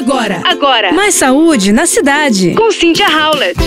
Agora, agora. Mais saúde na cidade. Com Cynthia Howlett.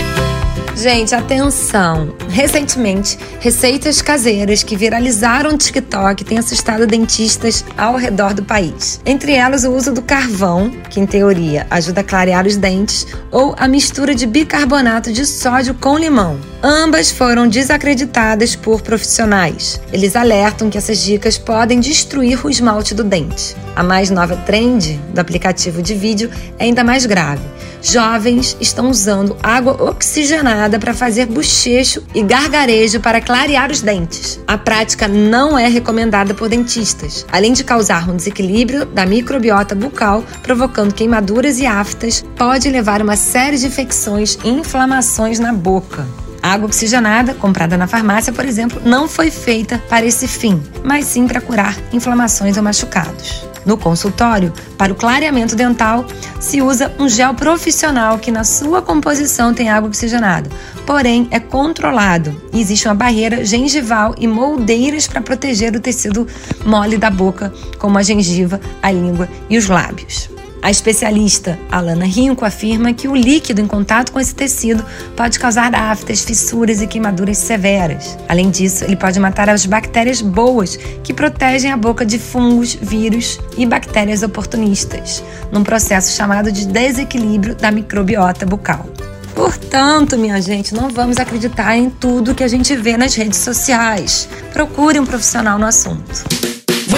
Gente, atenção! Recentemente, receitas caseiras que viralizaram no TikTok têm assustado dentistas ao redor do país. Entre elas, o uso do carvão, que em teoria ajuda a clarear os dentes, ou a mistura de bicarbonato de sódio com limão. Ambas foram desacreditadas por profissionais. Eles alertam que essas dicas podem destruir o esmalte do dente. A mais nova trend do aplicativo de vídeo é ainda mais grave. Jovens estão usando água oxigenada para fazer bochecho e gargarejo para clarear os dentes. A prática não é recomendada por dentistas, além de causar um desequilíbrio da microbiota bucal, provocando queimaduras e aftas, pode levar a uma série de infecções e inflamações na boca. A água oxigenada, comprada na farmácia, por exemplo, não foi feita para esse fim, mas sim para curar inflamações ou machucados. No consultório, para o clareamento dental, se usa um gel profissional que na sua composição tem água oxigenada, porém é controlado e existe uma barreira gengival e moldeiras para proteger o tecido mole da boca, como a gengiva, a língua e os lábios. A especialista Alana Rinco afirma que o líquido em contato com esse tecido pode causar aftas, fissuras e queimaduras severas. Além disso, ele pode matar as bactérias boas que protegem a boca de fungos, vírus e bactérias oportunistas, num processo chamado de desequilíbrio da microbiota bucal. Portanto, minha gente, não vamos acreditar em tudo que a gente vê nas redes sociais. Procure um profissional no assunto.